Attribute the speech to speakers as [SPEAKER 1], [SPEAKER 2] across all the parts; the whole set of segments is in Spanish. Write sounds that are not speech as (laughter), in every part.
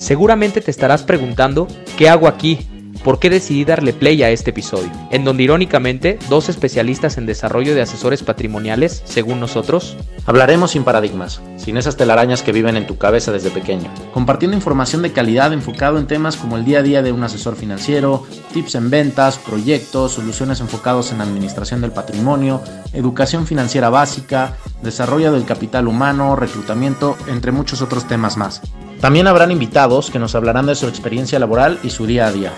[SPEAKER 1] Seguramente te estarás preguntando, ¿qué hago aquí? ¿Por qué decidí darle play a este episodio? En donde irónicamente, dos especialistas en desarrollo de asesores patrimoniales, según nosotros,
[SPEAKER 2] hablaremos sin paradigmas, sin esas telarañas que viven en tu cabeza desde pequeño, compartiendo información de calidad enfocado en temas como el día a día de un asesor financiero, tips en ventas, proyectos, soluciones enfocados en administración del patrimonio, educación financiera básica, desarrollo del capital humano, reclutamiento, entre muchos otros temas más. También habrán invitados que nos hablarán de su experiencia laboral y su día a día.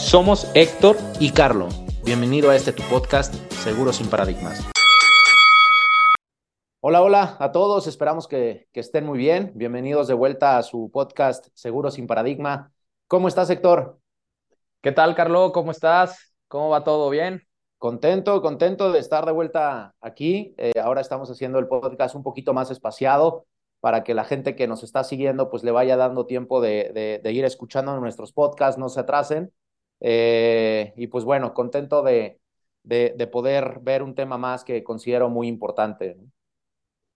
[SPEAKER 1] Somos Héctor
[SPEAKER 2] Y Carlo, bienvenido a este tu podcast, Seguro sin Paradigmas. Hola, hola a todos, esperamos que, que estén muy bien. Bienvenidos de vuelta a su podcast Seguro sin Paradigma. ¿Cómo estás, Héctor?
[SPEAKER 1] ¿Qué tal, Carlo? ¿Cómo estás? ¿Cómo va todo bien?
[SPEAKER 2] Contento, contento de estar de vuelta aquí. Eh, ahora estamos haciendo el podcast un poquito más espaciado para que la gente que nos está siguiendo pues le vaya dando tiempo de, de, de ir escuchando nuestros podcasts, no se atrasen. Eh, y pues bueno, contento de, de, de, poder ver un tema más que considero muy importante.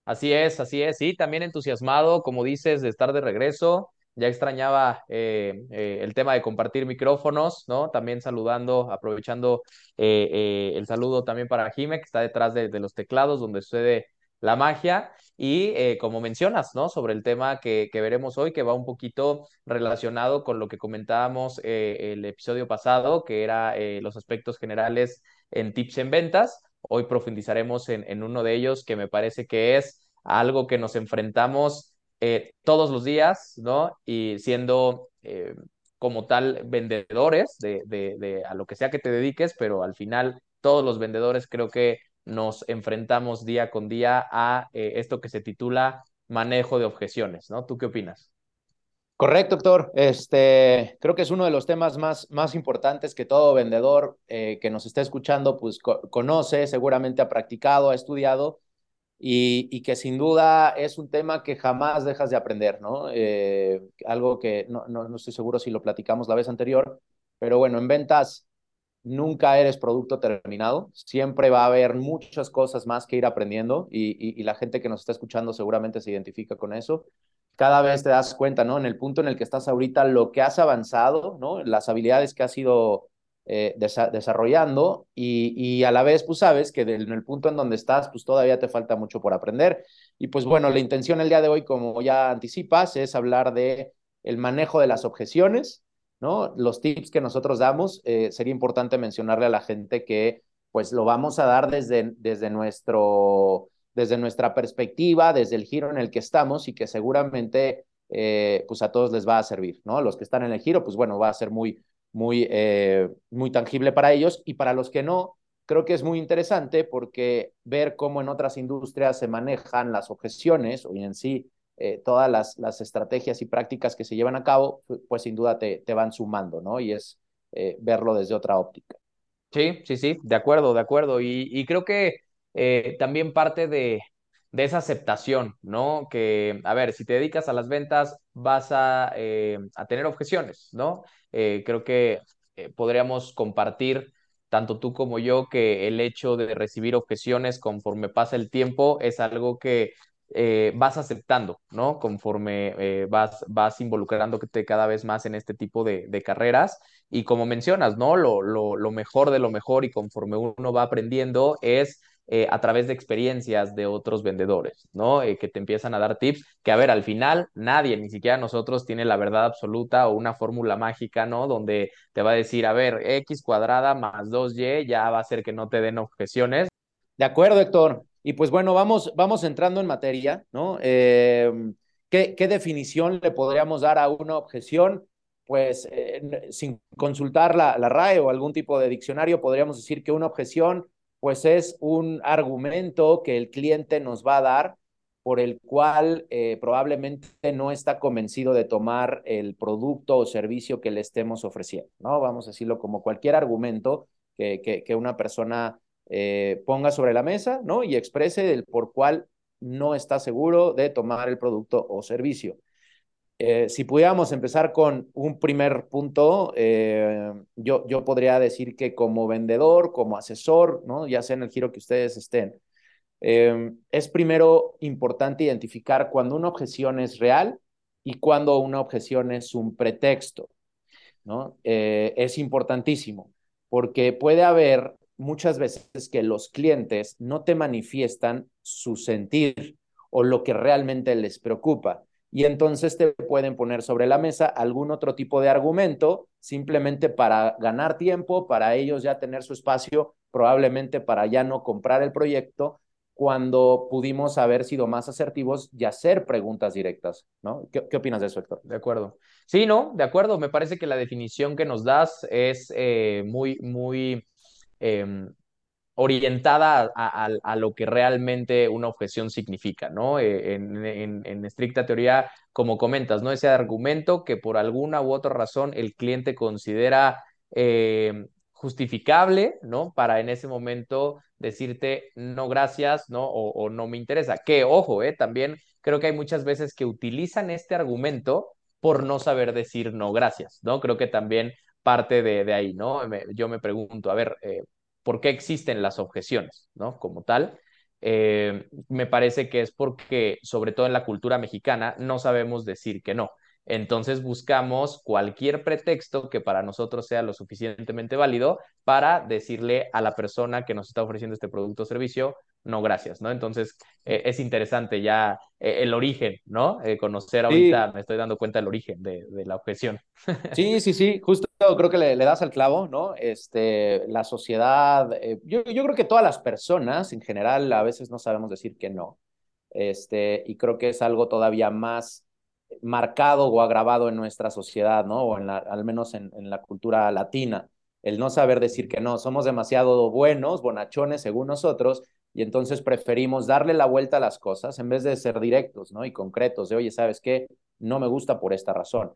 [SPEAKER 1] Así es, así es, sí, también entusiasmado, como dices, de estar de regreso. Ya extrañaba eh, eh, el tema de compartir micrófonos, ¿no? También saludando, aprovechando eh, el saludo también para Jime, que está detrás de, de los teclados, donde sucede la magia. Y eh, como mencionas, ¿no? Sobre el tema que, que, veremos hoy, que va un poquito relacionado con lo que comentábamos eh, el episodio pasado, que era eh, los aspectos generales en tips en ventas. Hoy profundizaremos en, en, uno de ellos que me parece que es algo que nos enfrentamos todos los días, ¿no? Y siendo como tal vendedores de, de, de a lo que sea que te dediques, pero al final todos los vendedores creo que nos enfrentamos día con día a eh, esto que se titula manejo de objeciones, ¿no? ¿Tú qué opinas?
[SPEAKER 2] Correcto, doctor. Este, creo que es uno de los temas más, más importantes que todo vendedor eh, que nos está escuchando, pues co conoce, seguramente ha practicado, ha estudiado y, y, que sin duda es un tema que jamás dejas de aprender, ¿no? Eh, algo que no, no estoy seguro si lo platicamos la vez anterior, pero bueno, en ventas nunca eres producto terminado, siempre va a haber muchas cosas más que ir aprendiendo y, la gente que nos está escuchando seguramente se identifica con eso. Cada vez te das cuenta, ¿no? En el punto en el que estás ahorita, lo que has avanzado, ¿no? Las habilidades que has ido eh, desa desarrollando y, y, a la vez, pues sabes que en el punto en donde estás, pues todavía te falta mucho por aprender. Y pues bueno, la intención el día de hoy, como ya anticipas, es hablar de el manejo de las objeciones, ¿no? Los tips que nosotros damos, eh, sería importante mencionarle a la gente que pues lo vamos a dar desde, desde, nuestro, desde nuestra perspectiva, desde el giro en el que estamos y que seguramente eh, pues a todos les va a servir, ¿no? Los que están en el giro, pues bueno, va a ser muy, muy, eh, muy tangible para ellos y para los que no, creo que es muy interesante porque ver cómo en otras industrias se manejan las objeciones o en sí eh, todas las, las, estrategias y prácticas que se llevan a cabo, pues sin duda te, te van sumando, ¿no? Y es eh, verlo desde otra óptica.
[SPEAKER 1] Sí, sí, sí, de acuerdo, de acuerdo. Y, y creo que eh, también parte de, de, esa aceptación, ¿no? Que, a ver, si te dedicas a las ventas, vas a, a tener objeciones, ¿no? Creo que podríamos compartir tanto tú como yo, que el hecho de recibir objeciones conforme pasa el tiempo es algo que eh, vas aceptando, ¿no? Conforme eh, vas, vas involucrándote cada vez más en este tipo de, de carreras. Y como mencionas, ¿no? Lo, lo, lo, mejor de lo mejor y conforme uno va aprendiendo es eh, a través de experiencias de otros vendedores, ¿no? Que te empiezan a dar tips que, a ver, al final nadie, ni siquiera nosotros, tiene la verdad absoluta o una fórmula mágica, ¿no? Donde te va a decir, a ver, X cuadrada más 2Y ya va a hacer que no te den objeciones.
[SPEAKER 2] De acuerdo, Héctor. Y pues bueno, vamos, vamos entrando en materia, ¿no? Eh, ¿qué, ¿qué, definición le podríamos dar a una objeción? Pues eh, sin consultar la, la, RAE o algún tipo de diccionario, podríamos decir que una objeción, pues es un argumento que el cliente nos va a dar por el cual eh, probablemente no está convencido de tomar el producto o servicio que le estemos ofreciendo, ¿no? Vamos a decirlo como cualquier argumento que, que, que una persona eh, ponga sobre la mesa, ¿no? Y exprese el por cuál no está seguro de tomar el producto o servicio. Eh, si pudiéramos empezar con un primer punto, eh, yo, yo podría decir que como vendedor, como asesor, ¿no? ya sea en el giro que ustedes estén, eh, es primero importante identificar cuando una objeción es real y cuando una objeción es un pretexto. ¿no? Es importantísimo porque puede haber muchas veces que los clientes no te manifiestan su sentir o lo que realmente les preocupa. Y entonces te pueden poner sobre la mesa algún otro tipo de argumento simplemente para ganar tiempo, para ellos ya tener su espacio, probablemente para ya no comprar el proyecto cuando pudimos haber sido más asertivos y hacer preguntas directas, ¿no? ¿Qué, opinas de eso, Héctor?
[SPEAKER 1] De acuerdo. Sí, no, de acuerdo. Me parece que la definición que nos das es eh, muy, muy eh, orientada a, lo que realmente una objeción significa, ¿no? Eh, en, estricta teoría, como comentas, ¿no? Ese argumento que por alguna u otra razón el cliente considera eh, justificable, ¿no? Para en ese momento decirte no gracias, ¿no? O, o no me interesa. Que, ojo, ¿eh? También creo que hay muchas veces que utilizan este argumento por no saber decir no gracias, ¿no? Creo que también parte de, de ahí, ¿no? Yo me pregunto, a ver, eh, ¿por qué existen las objeciones, ¿no? Como tal. Eh, me parece que es porque, sobre todo en la cultura mexicana, no sabemos decir que no. Entonces buscamos cualquier pretexto que para nosotros sea lo suficientemente válido para decirle a la persona que nos está ofreciendo este producto o servicio, no, gracias, ¿no? Entonces eh, es interesante ya eh, el origen, ¿no? Eh, conocer ahorita, sí. me estoy dando cuenta del origen de, de la objeción. (laughs)
[SPEAKER 2] Sí, sí, sí, justo creo que le, le, das al clavo, ¿no? Este, la sociedad, yo, yo creo que todas las personas en general a veces no sabemos decir que no. Este, y creo que es algo todavía más marcado o agravado en nuestra sociedad, ¿no? O en la, al menos en, en, la cultura latina, el no saber decir que no. Somos demasiado buenos, bonachones según nosotros, y entonces preferimos darle la vuelta a las cosas en vez de ser directos, ¿no? Y concretos, de, oye, ¿sabes qué? No me gusta por esta razón.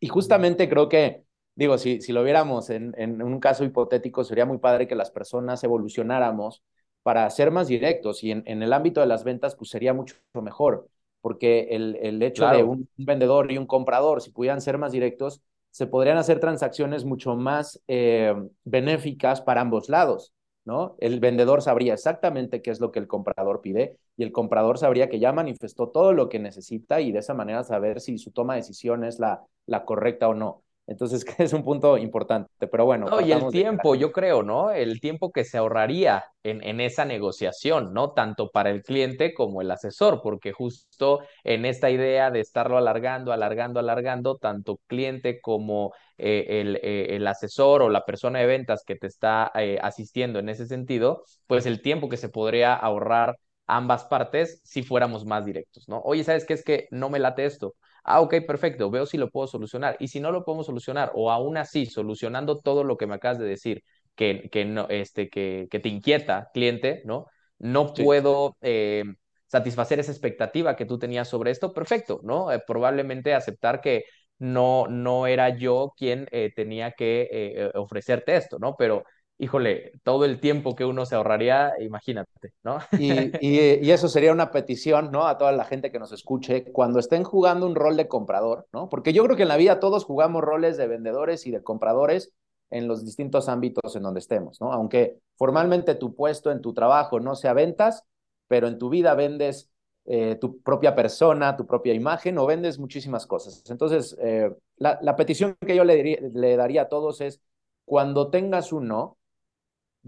[SPEAKER 2] Y justamente creo que, digo, si, si lo viéramos en, en un caso hipotético, sería muy padre que las personas evolucionáramos para ser más directos y en, en el ámbito de las ventas, pues sería mucho mejor porque el, el hecho claro. de un vendedor y un comprador, si pudieran ser más directos, se podrían hacer transacciones mucho más eh, benéficas para ambos lados, ¿no? El vendedor sabría exactamente qué es lo que el comprador pide y el comprador sabría que ya manifestó todo lo que necesita y de esa manera saber si su toma de decisión es la, la correcta o no. Entonces, (laughs) es un punto importante, pero bueno.
[SPEAKER 1] No, y el tiempo, de... yo creo, ¿no? El tiempo que se ahorraría en, en, esa negociación, ¿no? Tanto para el cliente como el asesor, porque justo en esta idea de estarlo alargando, alargando, alargando, tanto cliente como eh, el, eh, el, asesor o la persona de ventas que te está eh, asistiendo en ese sentido, pues el tiempo que se podría ahorrar ambas partes si fuéramos más directos, ¿no? Oye, ¿sabes qué? Es que no me late esto Ah, ok, perfecto, veo si lo puedo solucionar. Y si no lo podemos solucionar, o aún así, solucionando todo lo que me acabas de decir, que, que, no, este, que, que te inquieta, cliente, ¿no? No sí. puedo eh, satisfacer esa expectativa que tú tenías sobre esto, perfecto, ¿no? Eh, probablemente aceptar que no, no era yo quien eh, tenía que ofrecerte esto, ¿no? Pero híjole, todo el tiempo que uno se ahorraría, imagínate, ¿no?
[SPEAKER 2] Y, (laughs) y, y, eso sería una petición, ¿no? A toda la gente que nos escuche, cuando estén jugando un rol de comprador, ¿no? Porque yo creo que en la vida todos jugamos roles de vendedores y de compradores en los distintos ámbitos en donde estemos, ¿no? Aunque formalmente tu puesto en tu trabajo no sea ventas, pero en tu vida vendes eh, tu propia persona, tu propia imagen o vendes muchísimas cosas. Entonces, eh, la, la, petición que yo le, diría, le daría a todos es, cuando tengas un no,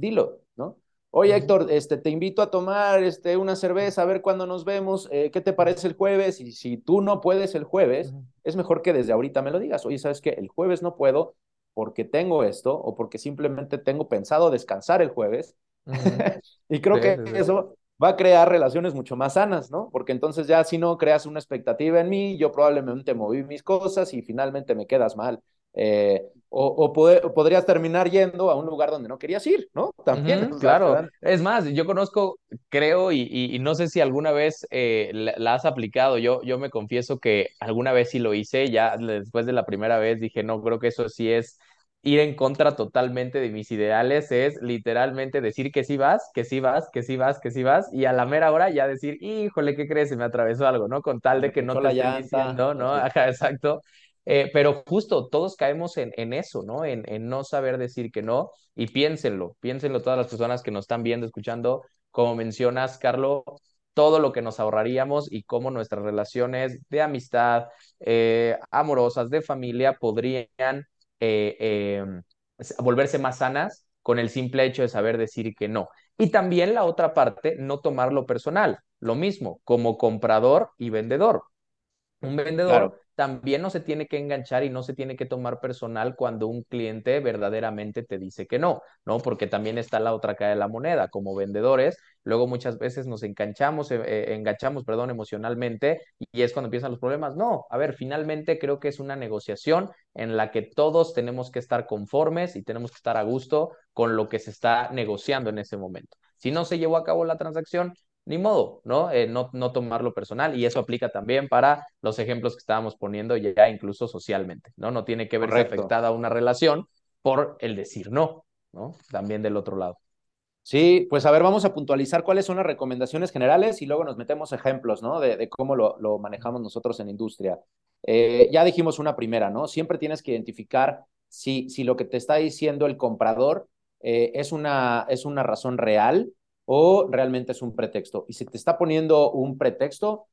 [SPEAKER 2] dilo, ¿no? Oye, Héctor, este, te invito a tomar este, una cerveza, a ver cuándo nos vemos, eh, ¿qué te parece el jueves? Y si tú no puedes el jueves, es mejor que desde ahorita me lo digas. Oye, ¿sabes qué? El jueves no puedo porque tengo esto o porque simplemente tengo pensado descansar el jueves. Uh (laughs) -huh. y creo sí, que sí, eso va a crear relaciones mucho más sanas, ¿no? Porque entonces ya si no creas una expectativa en mí, yo probablemente moví mis cosas y finalmente me quedas mal. Eh, o, o, poder, o, podrías terminar yendo a un lugar donde no querías ir, ¿no?
[SPEAKER 1] También. Uh -huh, claro. Es más, yo conozco, creo, y, y, y no sé si alguna vez eh, la, la, has aplicado. Yo, yo me confieso que alguna vez sí lo hice, ya después de la primera vez dije, no, creo que eso sí es ir en contra totalmente de mis ideales, es literalmente decir que sí vas, que sí vas, que sí vas, que sí vas, y a la mera hora ya decir, híjole, ¿qué crees? Se me atravesó algo, ¿no? Con tal de que no te estén diciendo, ¿no? Ajá, exacto. Eh, pero justo todos caemos en, eso, ¿no? En, no saber decir que no. Y piénsenlo, piénsenlo todas las personas que nos están viendo, escuchando. Como mencionas, Carlos, todo lo que nos ahorraríamos y cómo nuestras relaciones de amistad, eh, amorosas, de familia, podrían eh, eh, volverse más sanas con el simple hecho de saber decir que no. Y también la otra parte, no tomarlo personal. Lo mismo, como comprador y vendedor. Un vendedor también no se tiene que enganchar y no se tiene que tomar personal cuando un cliente verdaderamente te dice que no, ¿no? Porque también está la otra cara de la moneda. Como vendedores, luego muchas veces nos enganchamos, eh, eh, enganchamos, perdón, emocionalmente y es cuando empiezan los problemas. No, a ver, finalmente creo que es una negociación en la que todos tenemos que estar conformes y tenemos que estar a gusto con lo que se está negociando en ese momento. Si no se llevó a cabo la transacción, ni modo, ¿no? Eh, ¿no? No tomarlo personal y eso aplica también para los ejemplos que estábamos poniendo ya incluso socialmente, ¿no? No tiene que verse afectada una relación por el decir no, ¿no? También del otro lado.
[SPEAKER 2] Sí, pues a ver, vamos a puntualizar cuáles son las recomendaciones generales y luego nos metemos ejemplos, ¿no? De, cómo lo, lo, manejamos nosotros en industria. Eh, ya dijimos una primera, ¿no? Siempre tienes que identificar si, si lo que te está diciendo el comprador eh, es, una, es una razón real o realmente es un pretexto. Y si te está poniendo un pretexto,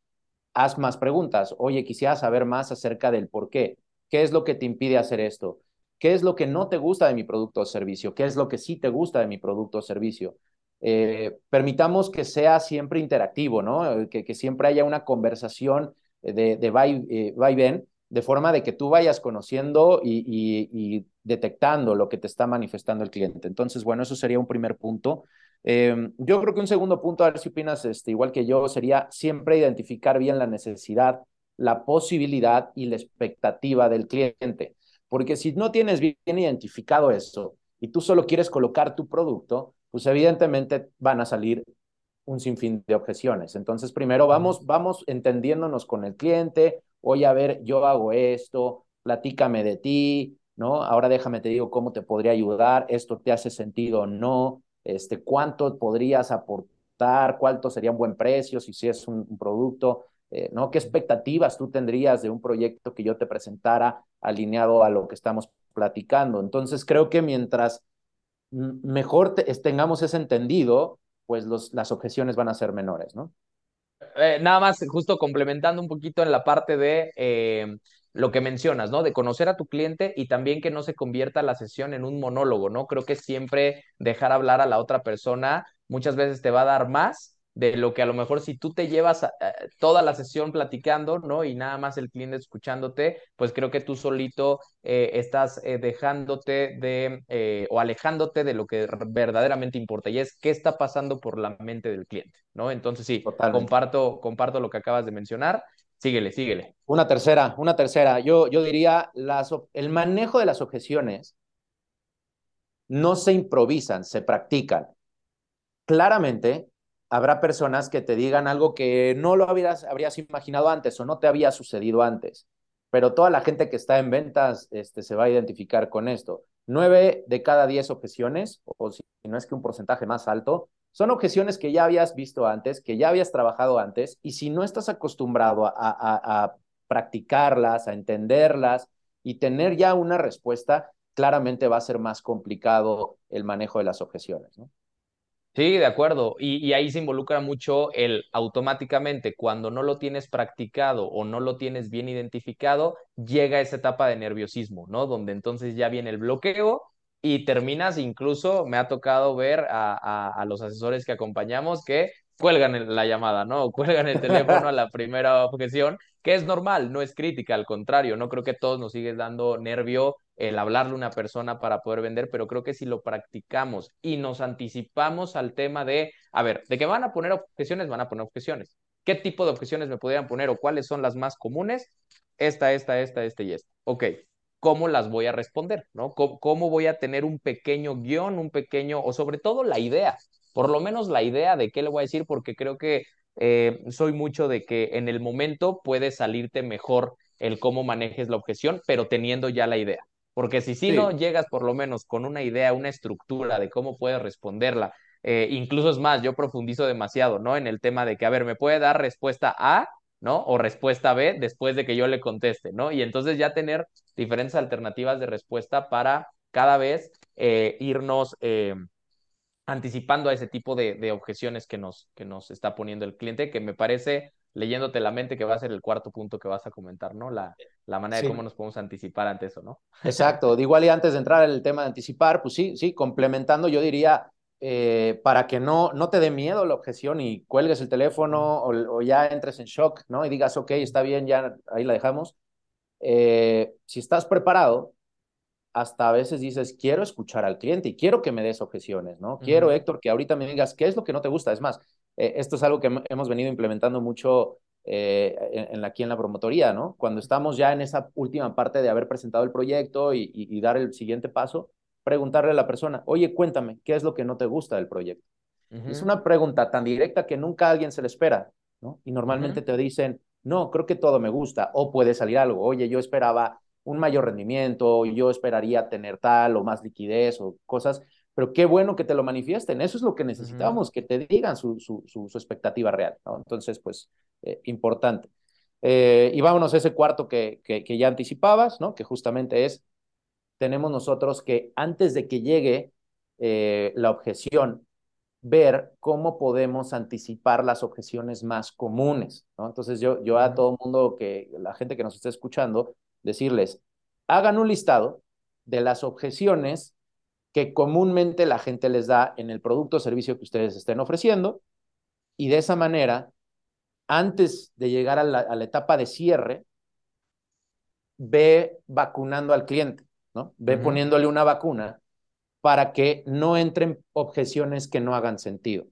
[SPEAKER 2] haz más preguntas. Oye, quisiera saber más acerca del por qué. ¿Qué es lo que te impide hacer esto? ¿Qué es lo que no te gusta de mi producto o servicio? ¿Qué es lo que sí te gusta de mi producto o servicio? Eh, permitamos que sea siempre interactivo, ¿no? Que, que siempre haya una conversación de, de va, y, eh, ven, de forma de que tú vayas conociendo y, y, detectando lo que te está manifestando el cliente. Entonces, bueno, eso sería un primer punto. Em, yo creo que un segundo punto, a ver si opinas este, igual que yo, sería siempre identificar bien la necesidad, la posibilidad y la expectativa del cliente. Porque si no tienes bien identificado eso y tú solo quieres colocar tu producto, pues evidentemente van a salir un sinfín de objeciones. Entonces, primero vamos, vamos entendiéndonos con el cliente, oye, a ver, yo hago esto, platícame de ti, ¿no? Ahora déjame te digo cómo te podría ayudar, esto te hace sentido o no, este, cuánto podrías aportar, cuánto sería un buen precio, si, si es un, producto, eh, ¿no? ¿Qué expectativas tú tendrías de un proyecto que yo te presentara alineado a lo que estamos platicando? Entonces, creo que mientras mejor tengamos ese entendido, pues los, las objeciones van a ser menores, ¿no?
[SPEAKER 1] Eh, nada más, justo complementando un poquito en la parte de eh, lo que mencionas, ¿no? De conocer a tu cliente y también que no se convierta la sesión en un monólogo, ¿no? Creo que siempre dejar hablar a la otra persona muchas veces te va a dar más de lo que a lo mejor si tú te llevas toda la sesión platicando, ¿no? Y nada más el cliente escuchándote, pues creo que tú solito eh, estás eh, dejándote de eh, o alejándote de lo que verdaderamente importa y es qué está pasando por la mente del cliente, ¿no? Entonces sí, comparto, comparto lo que acabas de mencionar. Síguele, síguele.
[SPEAKER 2] Una tercera, una tercera. Yo, yo diría, el manejo de las objeciones no se improvisan, se practican. Claramente, habrá personas que te digan algo que no lo habrías, habrías imaginado antes o no te había sucedido antes, pero toda la gente que está en ventas este, se va a identificar con esto. Nueve de cada diez objeciones, o si no es que un porcentaje más alto, son objeciones que ya habías visto antes, que ya habías trabajado antes, y si no estás acostumbrado a, practicarlas, a entenderlas y tener ya una respuesta, claramente va a ser más complicado el manejo de las objeciones. ¿no?
[SPEAKER 1] Sí, de acuerdo. Y, y, ahí se involucra mucho el automáticamente, cuando no lo tienes practicado o no lo tienes bien identificado, llega esa etapa de nerviosismo, ¿no? Donde entonces ya viene el bloqueo y terminas incluso, me ha tocado ver a, a, los asesores que acompañamos que cuelgan la llamada, ¿no? Cuelgan el teléfono a la (laughs) primera objeción, que es normal, no es crítica, al contrario, no creo que todos nos sigue dando nervio el hablarle a una persona para poder vender, pero creo que si lo practicamos y nos anticipamos al tema de, a ver, de que van a poner objeciones, van a poner objeciones. ¿Qué tipo de objeciones me podrían poner o cuáles son las más comunes? Esta, esta, esta, esta y esta. Ok, cómo las voy a responder, ¿no? ¿Cómo, voy a tener un pequeño guion, un pequeño, o sobre todo la idea, por lo menos la idea de qué le voy a decir, porque creo que eh, soy mucho de que en el momento puede salirte mejor el cómo manejes la objeción, pero teniendo ya la idea. Porque si sí, no llegas por lo menos con una idea, una estructura de cómo puedes responderla, eh, incluso es más, yo profundizo demasiado, ¿no? En el tema de que, a ver, me puede dar respuesta A ¿no? O respuesta B después de que yo le conteste, ¿no? Y entonces ya tener diferentes alternativas de respuesta para cada vez eh, irnos, eh, anticipando a ese tipo de, de, objeciones que nos, que nos está poniendo el cliente, que me parece, leyéndote la mente, que va a ser el cuarto punto que vas a comentar, ¿no? La, la manera de cómo nos podemos anticipar ante eso, ¿no?
[SPEAKER 2] Exacto. De igual y antes de entrar en el tema de anticipar, pues sí, sí, complementando, yo diría, eh, para que no, no te dé miedo la objeción y cuelgues el teléfono o, o, ya entres en shock, ¿no? Y digas, ok, está bien, ya ahí la dejamos. Eh, si estás preparado, hasta a veces dices, quiero escuchar al cliente y quiero que me des objeciones, ¿no? Quiero, Héctor, que ahorita me digas qué es lo que no te gusta. Es más, eh, esto es algo que hemos venido implementando mucho eh, en, en, aquí en la promotoría, ¿no? Cuando estamos ya en esa última parte de haber presentado el proyecto y, y, y, dar el siguiente paso, preguntarle a la persona, oye, cuéntame, ¿qué es lo que no te gusta del proyecto? Uh -huh. Es una pregunta tan directa que nunca a alguien se le espera, ¿no? Y normalmente uh -huh. te dicen, no, creo que todo me gusta, o puede salir algo, oye, yo esperaba un mayor rendimiento, yo esperaría tener tal o más liquidez o cosas, pero qué bueno que te lo manifiesten, eso es lo que necesitamos, uh -huh. que te digan su, su, su, su expectativa real, ¿no? Entonces, pues, eh, importante. Eh, y vámonos a ese cuarto que, que, que, ya anticipabas, ¿no? Que justamente es, tenemos nosotros que antes de que llegue eh, la objeción, ver cómo podemos anticipar las objeciones más comunes, ¿no? Entonces yo, yo a todo el mundo que, la gente que nos esté escuchando, decirles, hagan un listado de las objeciones que comúnmente la gente les da en el producto o servicio que ustedes estén ofreciendo y de esa manera, antes de llegar a la, a la etapa de cierre, ve vacunando al cliente, ¿no? Ve uh -huh. poniéndole una vacuna para que no entren objeciones que no hagan sentido.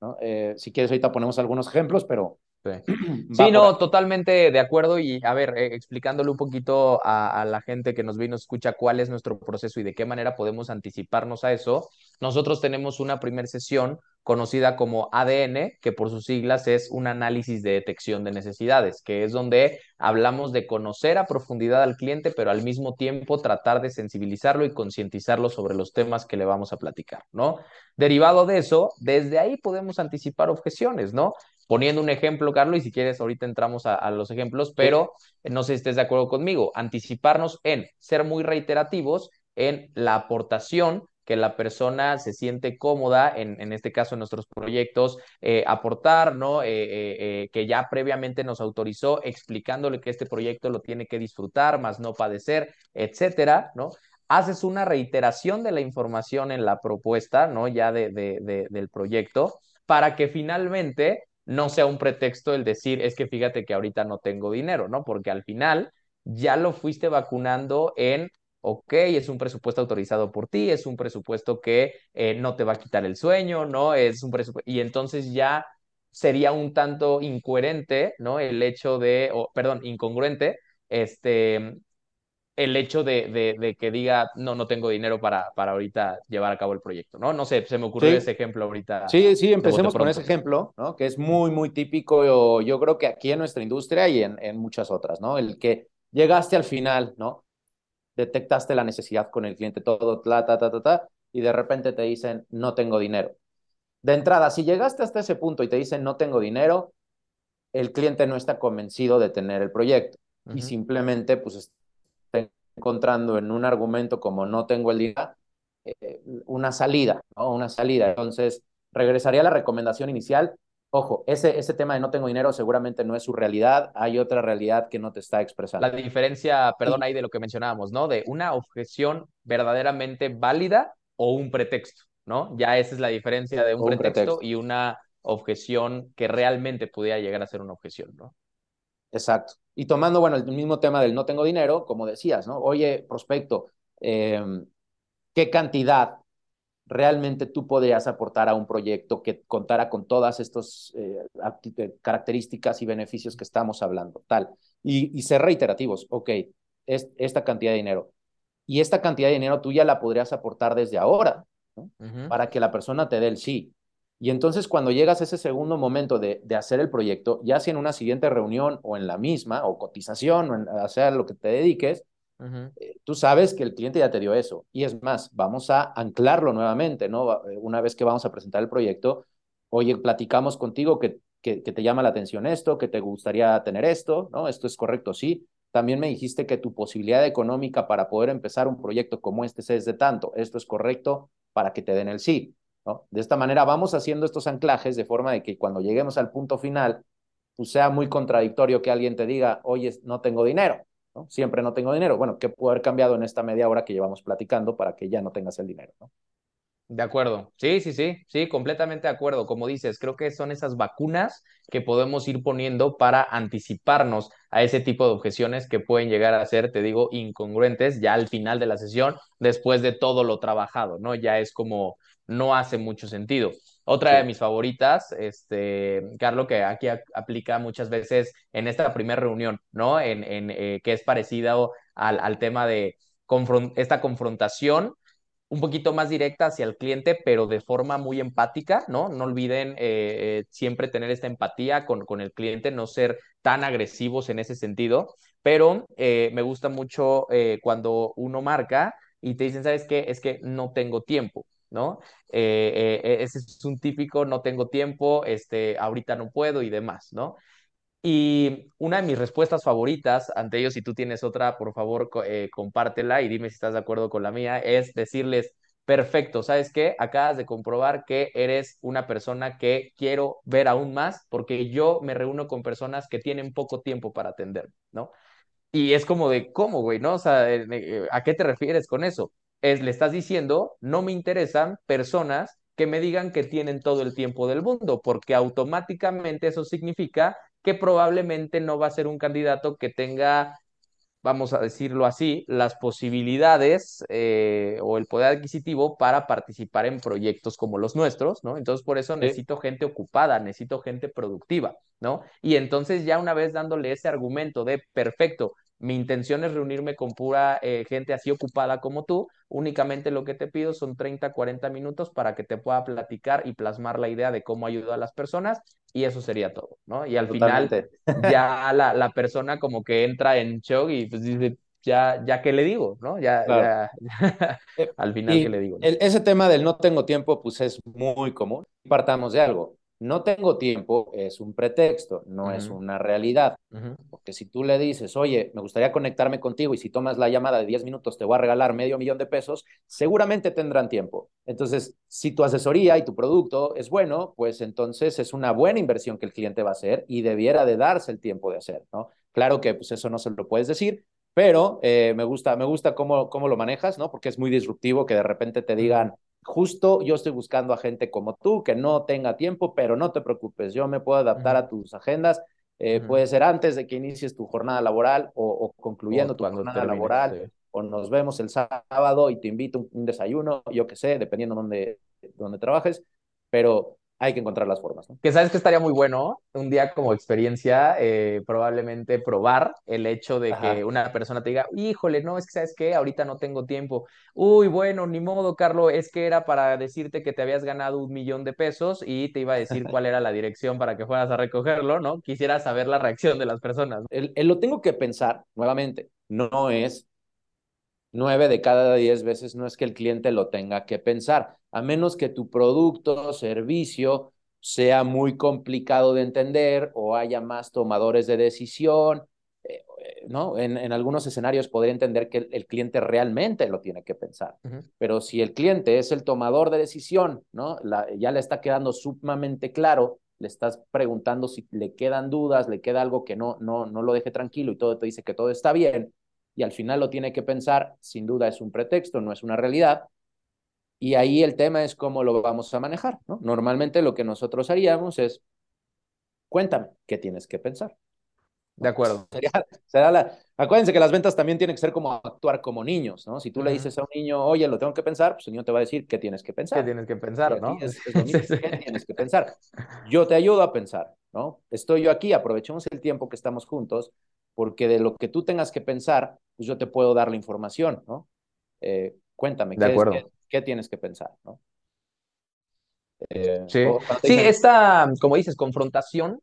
[SPEAKER 2] ¿no? Eh, si quieres, ahorita ponemos algunos ejemplos, pero
[SPEAKER 1] Sí, (clears throat) sí no, totalmente de acuerdo y a ver, eh, explicándole un poquito a, a, la gente que nos vino, escucha cuál es nuestro proceso y de qué manera podemos anticiparnos a eso. Nosotros tenemos una primera sesión conocida como ADN, que por sus siglas es un análisis de detección de necesidades, que es donde hablamos de conocer a profundidad al cliente, pero al mismo tiempo tratar de sensibilizarlo y concientizarlo sobre los temas que le vamos a platicar, ¿no? Derivado de eso, desde ahí podemos anticipar objeciones, ¿no? Poniendo un ejemplo, Carlos, y si quieres, ahorita entramos a, a los ejemplos, pero sí. no sé si estés de acuerdo conmigo, anticiparnos en ser muy reiterativos en la aportación que la persona se siente cómoda, en, en este caso en nuestros proyectos, eh, aportar, ¿no? Eh, eh, eh, que ya previamente nos autorizó explicándole que este proyecto lo tiene que disfrutar, más no padecer, etcétera, ¿no? Haces una reiteración de la información en la propuesta, ¿no? Ya de, de, de, del proyecto, para que finalmente no sea un pretexto el decir, es que fíjate que ahorita no tengo dinero, ¿no? Porque al final ya lo fuiste vacunando en, ok, es un presupuesto autorizado por ti, es un presupuesto que eh, no te va a quitar el sueño, ¿no? Es un presupuesto, y entonces ya sería un tanto incoherente, ¿no? El hecho de, perdón, incongruente, este, el hecho de, de, de, que diga, no, no tengo dinero para, para ahorita llevar a cabo el proyecto, ¿no? No sé, se me ocurrió sí. ese ejemplo ahorita.
[SPEAKER 2] Sí, sí, empecemos con ese ejemplo, ¿no? Que es muy, muy típico, yo, yo creo que aquí en nuestra industria y en, en, muchas otras, ¿no? El que llegaste al final, ¿no? Detectaste la necesidad con el cliente, todo, ta, ta, ta, ta, ta, y de repente te dicen, no tengo dinero. De entrada, si llegaste hasta ese punto y te dicen, no tengo dinero, el cliente no está convencido de tener el proyecto uh -huh. y simplemente, pues, encontrando en un argumento como no tengo el dinero, eh, una salida, ¿no? Una salida. Entonces, regresaría a la recomendación inicial. Ojo, ese, ese tema de no tengo dinero seguramente no es su realidad, hay otra realidad que no te está expresando.
[SPEAKER 1] La diferencia, perdón, ahí de lo que mencionábamos, ¿no? De una objeción verdaderamente válida o un pretexto, ¿no? Ya esa es la diferencia de un, pretexto, un pretexto y una objeción que realmente pudiera llegar a ser una objeción, ¿no?
[SPEAKER 2] Exacto. Y tomando, bueno, el mismo tema del no tengo dinero, como decías, ¿no? Oye, prospecto, eh, ¿qué cantidad realmente tú podrías aportar a un proyecto que contara con todas estas eh, eh características y beneficios que estamos hablando? Tal. Y, y ser reiterativos, ok, es, esta cantidad de dinero. Y esta cantidad de dinero tú ya la podrías aportar desde ahora, ¿no? Uh -huh. Para que la persona te dé el sí. Y entonces cuando llegas a ese segundo momento de, de, hacer el proyecto, ya sea en una siguiente reunión o en la misma, o cotización, o en, sea lo que te dediques, uh -huh. eh, tú sabes que el cliente ya te dio eso. Y es más, vamos a anclarlo nuevamente, ¿no? Eh, una vez que vamos a presentar el proyecto, oye, platicamos contigo que, que, que te llama la atención esto, que te gustaría tener esto, ¿no? Esto es correcto, sí. También me dijiste que tu posibilidad económica para poder empezar un proyecto como este es de tanto. Esto es correcto para que te den el sí De esta manera vamos haciendo estos anclajes de forma de que cuando lleguemos al punto final, pues sea muy contradictorio que alguien te diga, oye, no tengo dinero. Siempre no tengo dinero. Bueno, ¿qué puede haber cambiado en esta media hora que llevamos platicando para que ya no tengas el dinero.
[SPEAKER 1] De acuerdo. Sí, sí, sí, sí, completamente de acuerdo. Como dices, creo que son esas vacunas que podemos ir poniendo para anticiparnos a ese tipo de objeciones que pueden llegar a ser, te digo, incongruentes ya al final de la sesión, después de todo lo trabajado, ¿no? Ya es como no hace mucho sentido. Otra
[SPEAKER 2] Sí.
[SPEAKER 1] de mis favoritas, este, Carlos, que aquí a- aplica muchas veces en esta primera reunión, ¿no? En, en eh, que es parecida al, al tema de esta confrontación un poquito más directa hacia el cliente, pero de forma muy empática, ¿no? No olviden eh, eh, siempre tener esta empatía con, con el cliente, no ser tan agresivos en ese sentido, pero me gusta mucho cuando uno marca y te dicen, ¿sabes qué? Es que no tengo tiempo. ¿No? Eh, eh, ese es un típico, no tengo tiempo, este, ahorita no puedo y demás, ¿no? Y una de mis respuestas favoritas ante ellos, si tú tienes otra, por favor, eh, compártela y dime si estás de acuerdo con la mía, es decirles, perfecto, ¿sabes qué? Acabas de comprobar que eres una persona que quiero ver aún más porque yo me reúno con personas que tienen poco tiempo para atender, ¿no? Y es como de, ¿cómo, güey? ¿No? O sea, ¿a qué te refieres con eso? Es, le estás diciendo, no me interesan personas que me digan que tienen todo el tiempo del mundo, porque automáticamente eso significa que probablemente no va a ser un candidato que tenga vamos a decirlo así, las posibilidades eh, o el poder adquisitivo para participar en proyectos como los nuestros, ¿no? Entonces, por eso
[SPEAKER 2] Sí.
[SPEAKER 1] necesito gente ocupada, necesito gente productiva, ¿no? Y entonces ya una vez dándole ese argumento de, perfecto, mi intención es reunirme con pura eh, gente así ocupada como tú, únicamente lo que te pido son 30, 40 minutos para que te pueda platicar y plasmar la idea de cómo ayuda a las personas y eso sería todo, ¿no? Y al
[SPEAKER 2] Totalmente.
[SPEAKER 1] final (laughs) ya la, la persona como que entra en shock y pues dice, ya, ya qué le digo, ¿no? Ya,
[SPEAKER 2] Claro.
[SPEAKER 1] ya,
[SPEAKER 2] Eh, (laughs)
[SPEAKER 1] al final qué
[SPEAKER 2] Y
[SPEAKER 1] le digo,
[SPEAKER 2] ese tema del no tengo tiempo, pues es muy común. Partamos de algo. No tengo tiempo es un pretexto, no es una realidad. Porque si tú le dices, oye, me gustaría conectarme contigo y si tomas la llamada de 10 minutos te voy a regalar medio millón de pesos, seguramente tendrán tiempo. Entonces, si tu asesoría y tu producto es bueno, pues entonces es una buena inversión que el cliente va a hacer y debiera de darse el tiempo de hacer, ¿no? Claro que pues eso no se lo puedes decir, pero eh, me gusta, me gusta cómo, cómo lo manejas, ¿no? Porque es muy disruptivo que de repente te digan, justo yo estoy buscando a gente como tú que no tenga tiempo, pero no te preocupes, yo me puedo adaptar a tus agendas eh, puede ser antes de que inicies tu jornada laboral o, o concluyendo
[SPEAKER 1] O
[SPEAKER 2] tu jornada
[SPEAKER 1] termine,
[SPEAKER 2] laboral,
[SPEAKER 1] sí.
[SPEAKER 2] o nos vemos el sábado y te invito a un, un desayuno, yo qué sé, dependiendo de dónde, dónde trabajes, pero hay que encontrar las formas, ¿no?
[SPEAKER 1] Que sabes que estaría muy bueno un día como experiencia, eh, probablemente probar el hecho de que una persona te diga, híjole, no, es que sabes qué, ahorita no tengo tiempo. Uy, bueno, ni modo, Carlos, es que era para decirte que te habías ganado un millón de pesos y te iba a decir (laughs) cuál era la dirección para que fueras a recogerlo, ¿no? Quisiera saber la reacción de las personas.
[SPEAKER 2] El, el lo tengo que pensar, nuevamente, no es nueve de cada diez veces, no es que el cliente lo tenga que pensar, a menos que tu producto o servicio sea muy complicado de entender o haya más tomadores de decisión, eh, ¿no? En, en, algunos escenarios podría entender que el, el, cliente realmente lo tiene que pensar, uh -huh. pero si el cliente es el tomador de decisión, ¿no? La, ya le está quedando sumamente claro, le estás preguntando si le quedan dudas, le queda algo que no, no, no lo deje tranquilo y todo te dice que todo está bien, y al final lo tiene que pensar, sin duda es un pretexto, no es una realidad. Y ahí el tema es cómo lo vamos a manejar, ¿no? Normalmente lo que nosotros haríamos es, cuéntame, ¿qué tienes que pensar?
[SPEAKER 1] De acuerdo.
[SPEAKER 2] Sería, será la... Acuérdense que las ventas también tienen que ser como actuar como niños, ¿no? Si tú uh -huh. le dices a un niño, oye, lo tengo que pensar, pues el niño te va a decir, ¿qué tienes que pensar?
[SPEAKER 1] ¿Qué tienes que pensar, no?
[SPEAKER 2] Es, es, (laughs) lo mismo, sí, sí. ¿qué tienes que pensar? Yo te ayudo a pensar, ¿no? Estoy yo aquí, aprovechemos el tiempo que estamos juntos, porque de lo que tú tengas que pensar, pues yo te puedo dar la información, ¿no? Eh, cuéntame,
[SPEAKER 1] de
[SPEAKER 2] ¿qué,
[SPEAKER 1] acuerdo.
[SPEAKER 2] Es, qué, ¿qué, tienes que pensar, ¿no?
[SPEAKER 1] Eh, sí, sí dicen... esta, como dices, confrontación,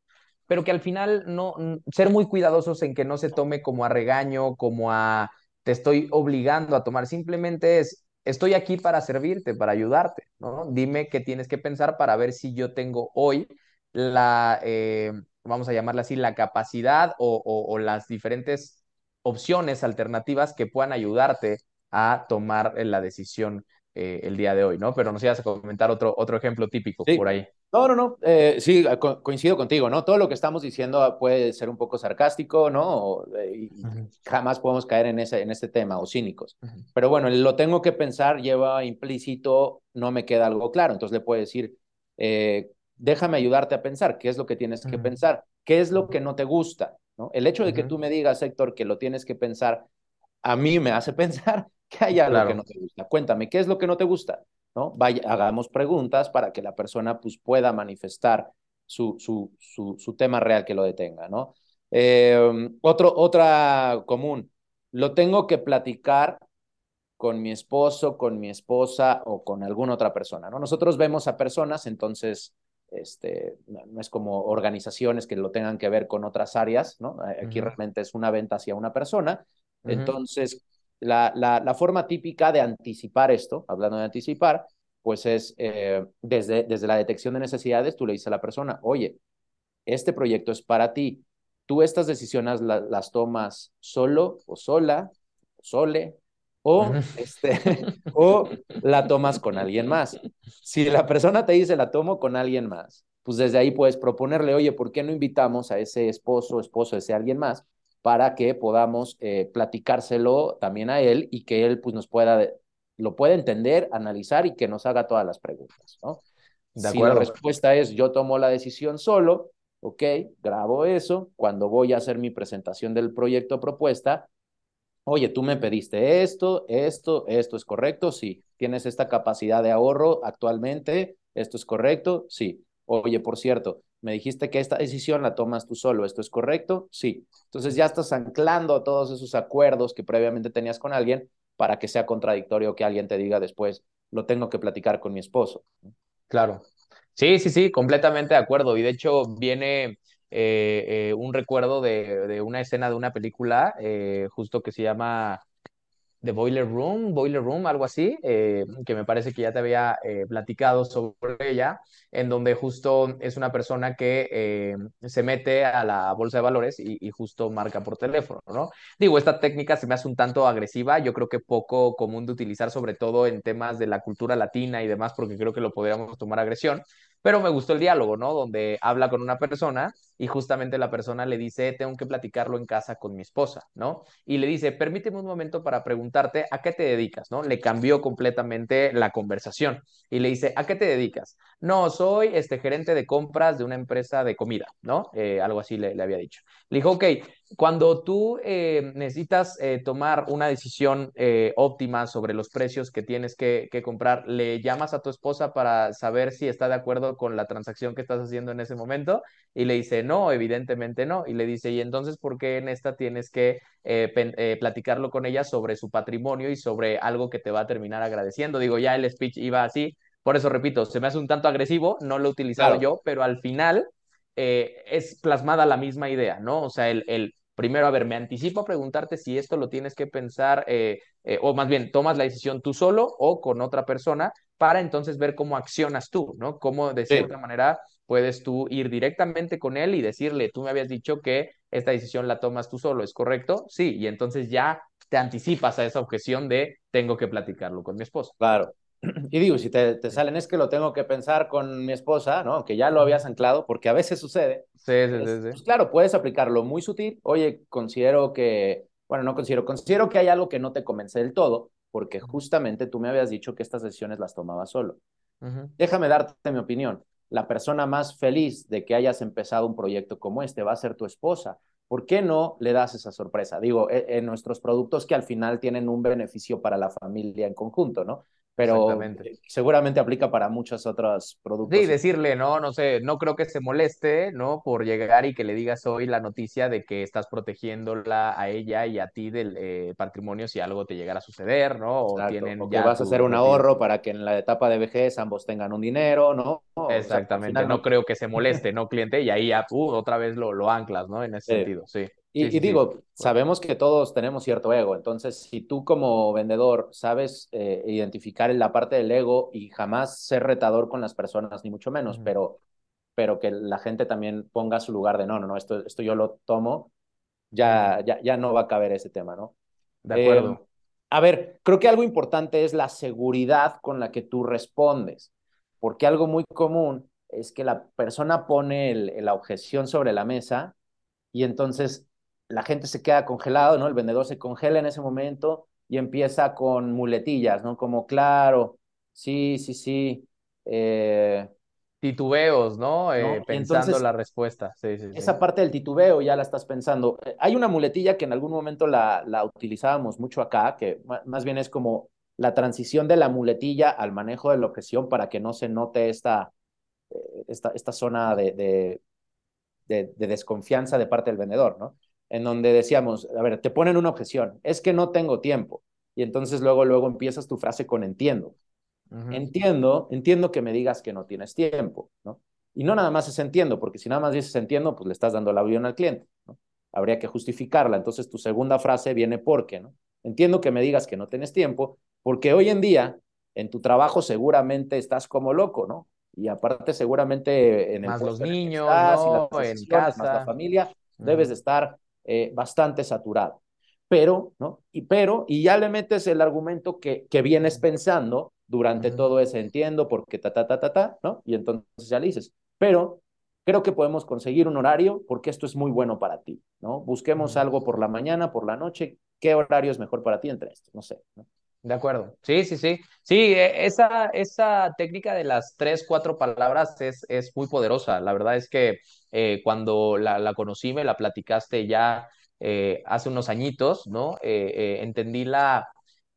[SPEAKER 1] pero que al final no, ser muy cuidadosos en que no se tome como a regaño, como a te estoy obligando a tomar, simplemente es, estoy aquí para servirte, para ayudarte, ¿no? Dime qué tienes que pensar para ver si yo tengo hoy la, eh, vamos a llamarla así, la capacidad o, o, o, las diferentes opciones alternativas que puedan ayudarte a tomar la decisión eh, el día de hoy, ¿no? Pero nos ibas a comentar otro, otro ejemplo típico
[SPEAKER 2] sí.
[SPEAKER 1] por ahí.
[SPEAKER 2] No, no, no, eh, sí, co coincido contigo, ¿no? Todo lo que estamos diciendo puede ser un poco sarcástico, ¿no? Eh, y uh -huh. jamás podemos caer en, ese, en este tema, o cínicos. Uh -huh. Pero bueno, lo tengo que pensar lleva implícito, no me queda algo claro, entonces le puedo decir, eh, déjame ayudarte a pensar, ¿qué es lo que tienes uh -huh. que pensar? ¿Qué es lo que no te gusta? ¿no? El hecho de que tú me digas, Héctor, que lo tienes que pensar, a mí me hace (laughs) pensar que hay algo claro. que no te gusta. Cuéntame, ¿qué es lo que no te gusta? ¿no? Vaya, hagamos preguntas para que la persona pues, pueda manifestar su, su, su, su tema real que lo detenga, ¿no? Eh, otro, otra común, lo tengo que platicar con mi esposo, con mi esposa o con alguna otra persona, ¿no? Nosotros vemos a personas, entonces, este, no es como organizaciones que lo tengan que ver con otras áreas, ¿no? Aquí uh -huh. realmente es una venta hacia una persona, uh -huh. entonces la, la, la, forma típica de anticipar esto, hablando de anticipar, pues es eh, desde, desde la detección de necesidades, tú le dices a la persona, oye, este proyecto es para ti, tú estas decisiones la, las tomas solo o sola, o sole, o, este, (laughs) o la tomas con alguien más. Si la persona te dice la tomo con alguien más, pues desde ahí puedes proponerle, oye, ¿por qué no invitamos a ese esposo, esposo, ese alguien más? para que podamos eh, platicárselo también a él y que él pues, nos pueda, lo pueda entender, analizar y que nos haga todas las preguntas, ¿no? De si la respuesta es yo tomo la decisión solo, ok, grabo eso, cuando voy a hacer mi presentación del proyecto propuesta, oye, tú me pediste esto, esto, esto es correcto, sí, tienes esta capacidad de ahorro actualmente, esto es correcto, sí, oye, por cierto, me dijiste que esta decisión la tomas tú solo, ¿esto es correcto? Sí. Entonces ya estás anclando todos esos acuerdos que previamente tenías con alguien para que sea contradictorio que alguien te diga después, lo tengo que platicar con mi esposo.
[SPEAKER 1] Claro. Sí, sí, sí, completamente de acuerdo. Y de hecho viene eh, eh, un recuerdo de, de, una escena de una película eh, justo que se llama The Boiler Room, Boiler Room, algo así, que me parece que ya te había platicado sobre ella, en donde justo es una persona que se mete a la bolsa de valores y, y, justo marca por teléfono, ¿no? Digo, esta técnica se me hace un tanto agresiva, yo creo que poco común de utilizar, sobre todo en temas de la cultura latina y demás, porque creo que lo podríamos tomar agresión, pero me gustó el diálogo, ¿no? Donde habla con una persona y justamente la persona le dice, tengo que platicarlo en casa con mi esposa, ¿no? Y le dice, permíteme un momento para preguntarte a qué te dedicas, ¿no? Le cambió completamente la conversación y le dice, ¿a qué te dedicas? No, soy este gerente de compras de una empresa de comida, ¿no? Eh, algo así le, había dicho. Le dijo, ok, cuando tú eh, necesitas eh, tomar una decisión óptima sobre los precios que tienes que, que, comprar, ¿le llamas a tu esposa para saber si está de acuerdo con la transacción que estás haciendo en ese momento? Y le dice, no, evidentemente no. Y le dice, ¿y entonces por qué en esta tienes que platicarlo con ella sobre su patrimonio y sobre algo que te va a terminar agradeciendo? Digo, ya el speech iba así. Por eso repito, se me hace un tanto agresivo, no lo he utilizado claro. yo, pero al final eh, es plasmada la misma idea, ¿no? O sea, el, el, primero, a ver, me anticipo a preguntarte si esto lo tienes que pensar, eh, eh, o más bien, tomas la decisión tú solo o con otra persona, para entonces ver cómo accionas tú, ¿no? Cómo de cierta sí. manera puedes tú ir directamente con él y decirle, tú me habías dicho que esta decisión la tomas tú solo, ¿es correcto? Sí, y entonces ya te anticipas a esa objeción de tengo que platicarlo con mi esposa.
[SPEAKER 2] Claro. Y digo, si te, te, salen es que lo tengo que pensar con mi esposa, ¿no? Que ya lo habías anclado, porque a veces sucede.
[SPEAKER 1] Sí, sí, sí, sí.
[SPEAKER 2] Pues claro, puedes aplicarlo muy sutil. Oye, considero que, bueno, no considero, considero que hay algo que no te convence del todo, porque justamente tú me habías dicho que estas decisiones las tomaba solo. Uh -huh. Déjame darte mi opinión. La persona más feliz de que hayas empezado un proyecto como este va a ser tu esposa. ¿Por qué no le das esa sorpresa? Digo, en, en nuestros productos que al final tienen un beneficio para la familia en conjunto, ¿no? Pero seguramente aplica para muchos otros productos.
[SPEAKER 1] Sí, decirle, no, no sé, no creo que se moleste, ¿no? Por llegar y que le digas hoy la noticia de que estás protegiéndola a ella y a ti del eh, patrimonio si algo te llegara a suceder, ¿no?
[SPEAKER 2] O, Exacto, tienen o que vas a hacer un ahorro para que en la etapa de vejez ambos tengan un dinero, ¿no?
[SPEAKER 1] Exactamente, o sea, no, no, creo que se moleste, ¿no, cliente? Y ahí ya, uh, otra vez lo, lo anclas, ¿no? En ese sí. sentido, sí.
[SPEAKER 2] Y,
[SPEAKER 1] sí,
[SPEAKER 2] y digo, sí. sabemos que todos tenemos cierto ego, entonces si tú como vendedor sabes eh, identificar la parte del ego y jamás ser retador con las personas, ni mucho menos, uh -huh. pero, pero que la gente también ponga su lugar de no, no, no, esto, esto yo lo tomo, ya, ya, ya no va a caber ese tema, ¿no?
[SPEAKER 1] De acuerdo. Eh,
[SPEAKER 2] a ver, creo que algo importante es la seguridad con la que tú respondes, porque algo muy común es que la persona pone el, la objeción sobre la mesa y entonces la gente se queda congelado, ¿no? El vendedor se congela en ese momento y empieza con muletillas, ¿no? Como, claro, sí, sí, sí. Eh,
[SPEAKER 1] Titubeos, ¿no? Eh, pensando la respuesta. Sí, sí,
[SPEAKER 2] esa parte del titubeo ya la estás pensando. Eh, hay una muletilla que en algún momento la, la utilizábamos mucho acá, que más bien es como la transición de la muletilla al manejo de la objeción para que no se note esta, esta, esta zona de, de, de, desconfianza de parte del vendedor, ¿no? En donde decíamos, a ver, te ponen una objeción, es que no tengo tiempo. Y entonces luego, luego empiezas tu frase con entiendo. Entiendo, entiendo que me digas que no tienes tiempo, ¿no? Y no nada más es entiendo, porque si nada más dices entiendo, pues le estás dando la avión al cliente, ¿no? Habría que justificarla. Entonces tu segunda frase viene porque, ¿no? Entiendo que me digas que no tienes tiempo, porque hoy en día en tu trabajo seguramente estás como loco, ¿no? y aparte seguramente en el
[SPEAKER 1] más los niños, ¿no? en casa,
[SPEAKER 2] más la familia, debes de estar eh, bastante saturado. Pero, ¿no? Y pero, y ya le metes el argumento que, que vienes pensando durante todo ese entiendo, porque ta, ta, ta, ta, ta, ¿no? Y entonces ya le dices, pero creo que podemos conseguir un horario porque esto es muy bueno para ti, ¿no? Busquemos algo por la mañana, por la noche, ¿qué horario es mejor para ti entre estos? No sé, ¿no?
[SPEAKER 1] De acuerdo. Sí, sí, sí. Sí, e, esa, esa técnica de las tres, cuatro palabras es, es muy poderosa. La verdad es que eh, cuando la, conocí, me la platicaste ya eh, hace unos añitos, ¿no? Eh, entendí la,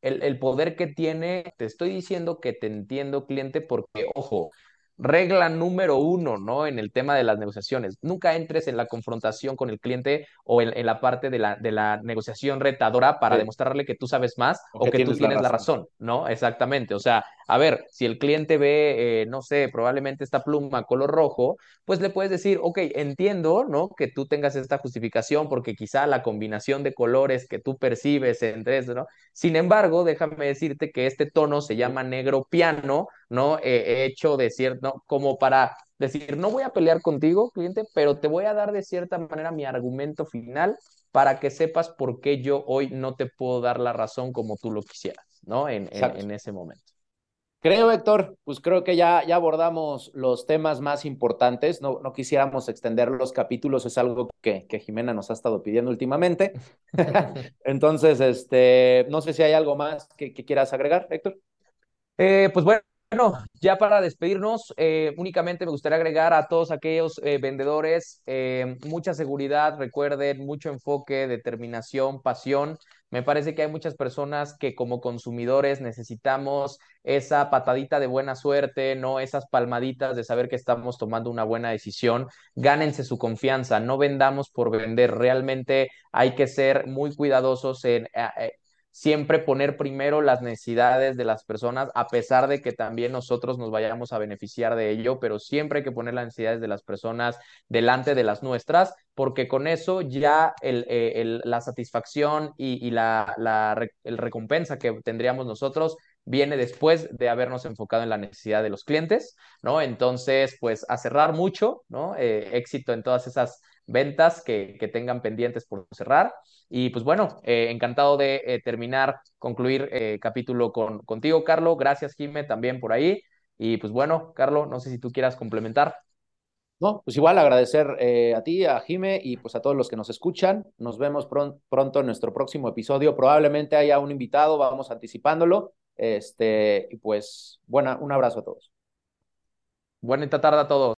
[SPEAKER 1] el, el poder que tiene. Te estoy diciendo que te entiendo, cliente, porque, ojo, regla número uno, ¿no? En el tema de las negociaciones. Nunca entres en la confrontación con el cliente o en, la parte de la, de la negociación retadora para demostrarle que tú sabes más o, que, tú tienes la razón. ¿no? Exactamente. O sea, a ver, si el cliente ve, eh, no sé, probablemente esta pluma color rojo, pues le puedes decir, ok, entiendo, ¿no? Que tú tengas esta justificación porque quizá la combinación de colores que tú percibes entre eso, ¿no? Sin embargo, déjame decirte que este tono se llama negro piano, ¿no? Eh, hecho de cierto, como para decir, no voy a pelear contigo, cliente, pero te voy a dar de cierta manera mi argumento final para que sepas por qué yo hoy no te puedo dar la razón como tú lo quisieras, ¿no? En, en ese momento.
[SPEAKER 2] Creo, Héctor, pues creo que ya, ya abordamos los temas más importantes. No, no quisiéramos extender los capítulos, es algo que, que Jimena nos ha estado pidiendo últimamente. (laughs) Entonces, este, no sé si hay algo más que, quieras agregar, Héctor.
[SPEAKER 1] Eh, pues bueno, bueno, ya para despedirnos, eh, únicamente me gustaría agregar a todos aquellos eh, vendedores eh, mucha seguridad, recuerden, mucho enfoque, determinación, pasión. Me parece que hay muchas personas que como consumidores necesitamos esa patadita de buena suerte, no esas palmaditas de saber que estamos tomando una buena decisión. Gánense su confianza, no vendamos por vender. Realmente hay que ser muy cuidadosos en siempre poner primero las necesidades de las personas, a pesar de que también nosotros nos vayamos a beneficiar de ello, pero siempre hay que poner las necesidades de las personas delante de las nuestras, porque con eso ya el, eh, la satisfacción y, la, el recompensa que tendríamos nosotros viene después de habernos enfocado en la necesidad de los clientes, ¿no? Entonces, pues a cerrar mucho, ¿no? Eh, éxito en todas esas ventas que, que tengan pendientes por cerrar. Y pues bueno, eh, encantado de eh, terminar, concluir eh, capítulo con, contigo, Carlos. Gracias, Jime, también por ahí. Y pues bueno, Carlos, no sé si tú quieras complementar.
[SPEAKER 2] No, pues igual agradecer a ti, a Jime y pues a todos los que nos escuchan. Nos vemos pronto en nuestro próximo episodio. Probablemente haya un invitado, vamos anticipándolo. Este, y pues, buena, un abrazo a todos.
[SPEAKER 1] Buena tarde a todos.